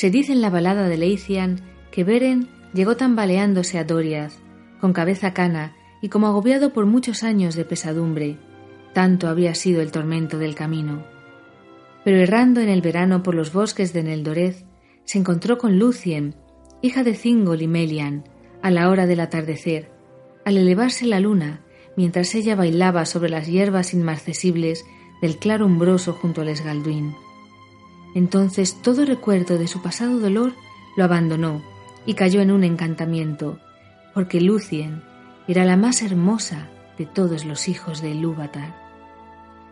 Se dice en la balada de Leithian que Beren llegó tambaleándose a Doriath, con cabeza cana y como agobiado por muchos años de pesadumbre, tanto había sido el tormento del camino. Pero errando en el verano por los bosques de Neldorez, se encontró con Lucien, hija de Thingol y Melian, a la hora del atardecer, al elevarse la luna, mientras ella bailaba sobre las hierbas inmarcesibles del claro umbroso junto al esgalduín. Entonces todo recuerdo de su pasado dolor lo abandonó y cayó en un encantamiento, porque Lucien era la más hermosa de todos los hijos de Ilúvatar.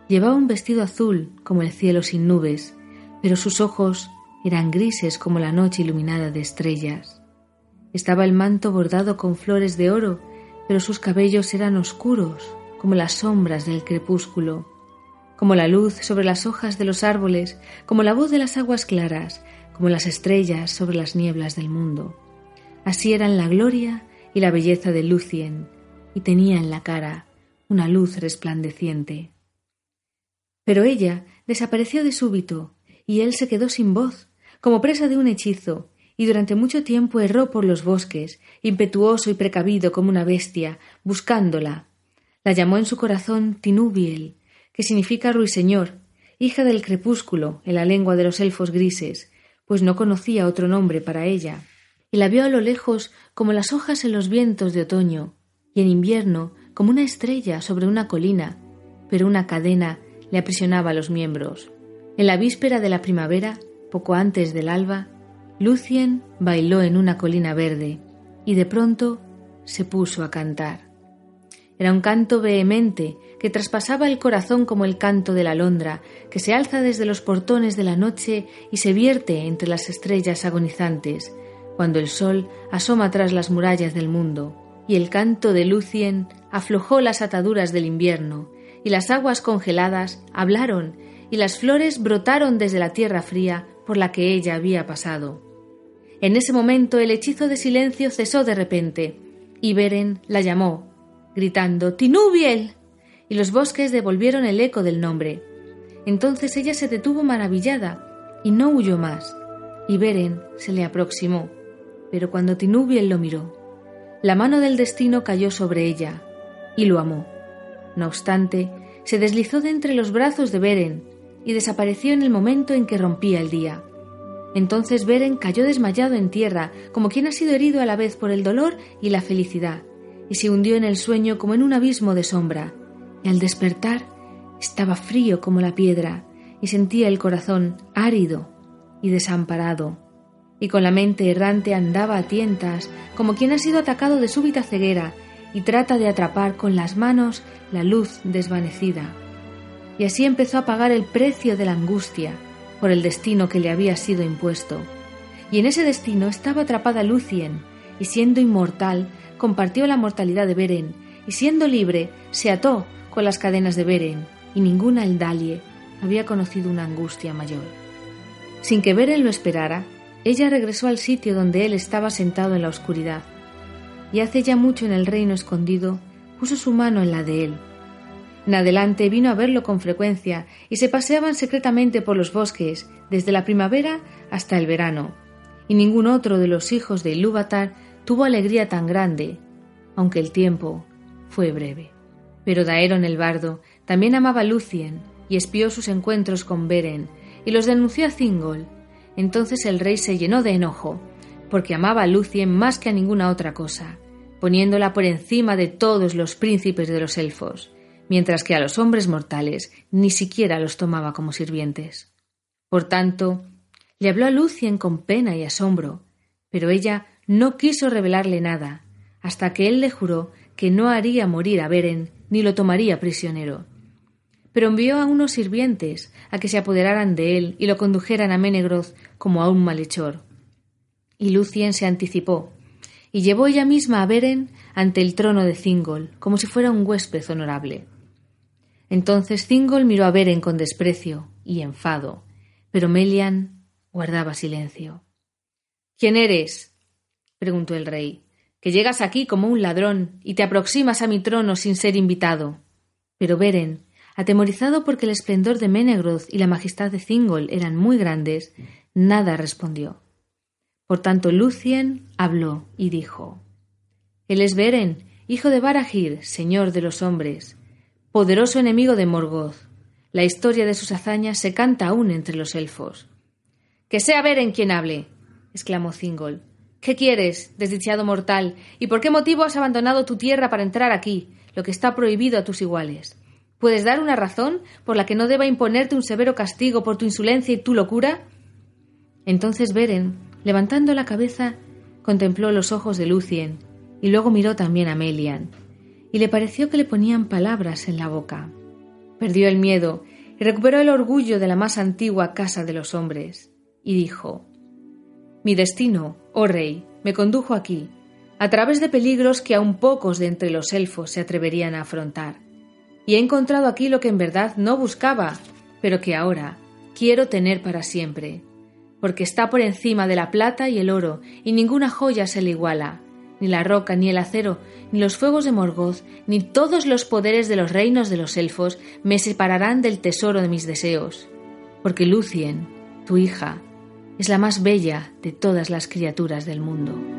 Llevaba un vestido azul como el cielo sin nubes, pero sus ojos eran grises como la noche iluminada de estrellas. Estaba el manto bordado con flores de oro, pero sus cabellos eran oscuros como las sombras del crepúsculo, como la luz sobre las hojas de los árboles, como la voz de las aguas claras, como las estrellas sobre las nieblas del mundo. Así eran la gloria y la belleza de Lucien, y tenía en la cara una luz resplandeciente. Pero ella desapareció de súbito, y él se quedó sin voz, como presa de un hechizo, y durante mucho tiempo erró por los bosques, impetuoso y precavido como una bestia, buscándola. La llamó en su corazón Tinubiel, que significa ruiseñor, hija del crepúsculo en la lengua de los elfos grises, pues no conocía otro nombre para ella, y la vio a lo lejos como las hojas en los vientos de otoño, y en invierno como una estrella sobre una colina, pero una cadena le aprisionaba los miembros. En la víspera de la primavera, poco antes del alba, Lucien bailó en una colina verde y de pronto se puso a cantar. Era un canto vehemente que traspasaba el corazón como el canto de la alondra, que se alza desde los portones de la noche y se vierte entre las estrellas agonizantes, cuando el sol asoma tras las murallas del mundo, y el canto de Lucien aflojó las ataduras del invierno, y las aguas congeladas hablaron, y las flores brotaron desde la tierra fría por la que ella había pasado. En ese momento el hechizo de silencio cesó de repente, y Beren la llamó, gritando Tinubiel. y los bosques devolvieron el eco del nombre. Entonces ella se detuvo maravillada y no huyó más, y Beren se le aproximó. Pero cuando Tinubiel lo miró, la mano del destino cayó sobre ella y lo amó. No obstante, se deslizó de entre los brazos de Beren y desapareció en el momento en que rompía el día. Entonces Beren cayó desmayado en tierra, como quien ha sido herido a la vez por el dolor y la felicidad, y se hundió en el sueño como en un abismo de sombra. Y al despertar estaba frío como la piedra, y sentía el corazón árido y desamparado. Y con la mente errante andaba a tientas, como quien ha sido atacado de súbita ceguera, y trata de atrapar con las manos la luz desvanecida. Y así empezó a pagar el precio de la angustia, por el destino que le había sido impuesto. Y en ese destino estaba atrapada Lucien, y siendo inmortal, compartió la mortalidad de Beren, y siendo libre, se ató con las cadenas de Beren, y ninguna Eldalie había conocido una angustia mayor. Sin que Beren lo esperara, ella regresó al sitio donde él estaba sentado en la oscuridad, y hace ya mucho en el reino escondido puso su mano en la de él, en adelante vino a verlo con frecuencia y se paseaban secretamente por los bosques desde la primavera hasta el verano, y ningún otro de los hijos de Ilúvatar tuvo alegría tan grande, aunque el tiempo fue breve. Pero Daeron el bardo también amaba a Lucien y espió sus encuentros con Beren y los denunció a Thingol. Entonces el rey se llenó de enojo, porque amaba a Lucien más que a ninguna otra cosa, poniéndola por encima de todos los príncipes de los elfos, mientras que a los hombres mortales ni siquiera los tomaba como sirvientes. Por tanto, le habló a Lucien con pena y asombro, pero ella no quiso revelarle nada, hasta que él le juró que no haría morir a Beren ni lo tomaría prisionero. Pero envió a unos sirvientes a que se apoderaran de él y lo condujeran a Menegroth como a un malhechor. Y Lucien se anticipó, y llevó ella misma a Beren ante el trono de Thingol, como si fuera un huésped honorable. Entonces Thingol miró a Beren con desprecio y enfado, pero Melian guardaba silencio. ¿Quién eres? Preguntó el rey, que llegas aquí como un ladrón y te aproximas a mi trono sin ser invitado. Pero Beren, atemorizado porque el esplendor de Menegroth y la majestad de Thingol eran muy grandes, nada respondió. Por tanto, Lucien habló y dijo: Él es Beren, hijo de Barahir, señor de los hombres, poderoso enemigo de Morgoth. La historia de sus hazañas se canta aún entre los elfos. Que sea Beren quien hable, exclamó Thingol. ¿Qué quieres, desdichado mortal? ¿Y por qué motivo has abandonado tu tierra para entrar aquí, lo que está prohibido a tus iguales? ¿Puedes dar una razón por la que no deba imponerte un severo castigo por tu insolencia y tu locura? Entonces Beren, levantando la cabeza, contempló los ojos de Lucien y luego miró también a Melian, y le pareció que le ponían palabras en la boca. Perdió el miedo y recuperó el orgullo de la más antigua casa de los hombres, y dijo Mi destino, oh rey, me condujo aquí, a través de peligros que aún pocos de entre los elfos se atreverían a afrontar. Y he encontrado aquí lo que en verdad no buscaba, pero que ahora quiero tener para siempre, porque está por encima de la plata y el oro, y ninguna joya se le iguala, ni la roca, ni el acero, ni los fuegos de Morgoth, ni todos los poderes de los reinos de los elfos me separarán del tesoro de mis deseos, porque Lucien, tu hija, es la más bella de todas las criaturas del mundo.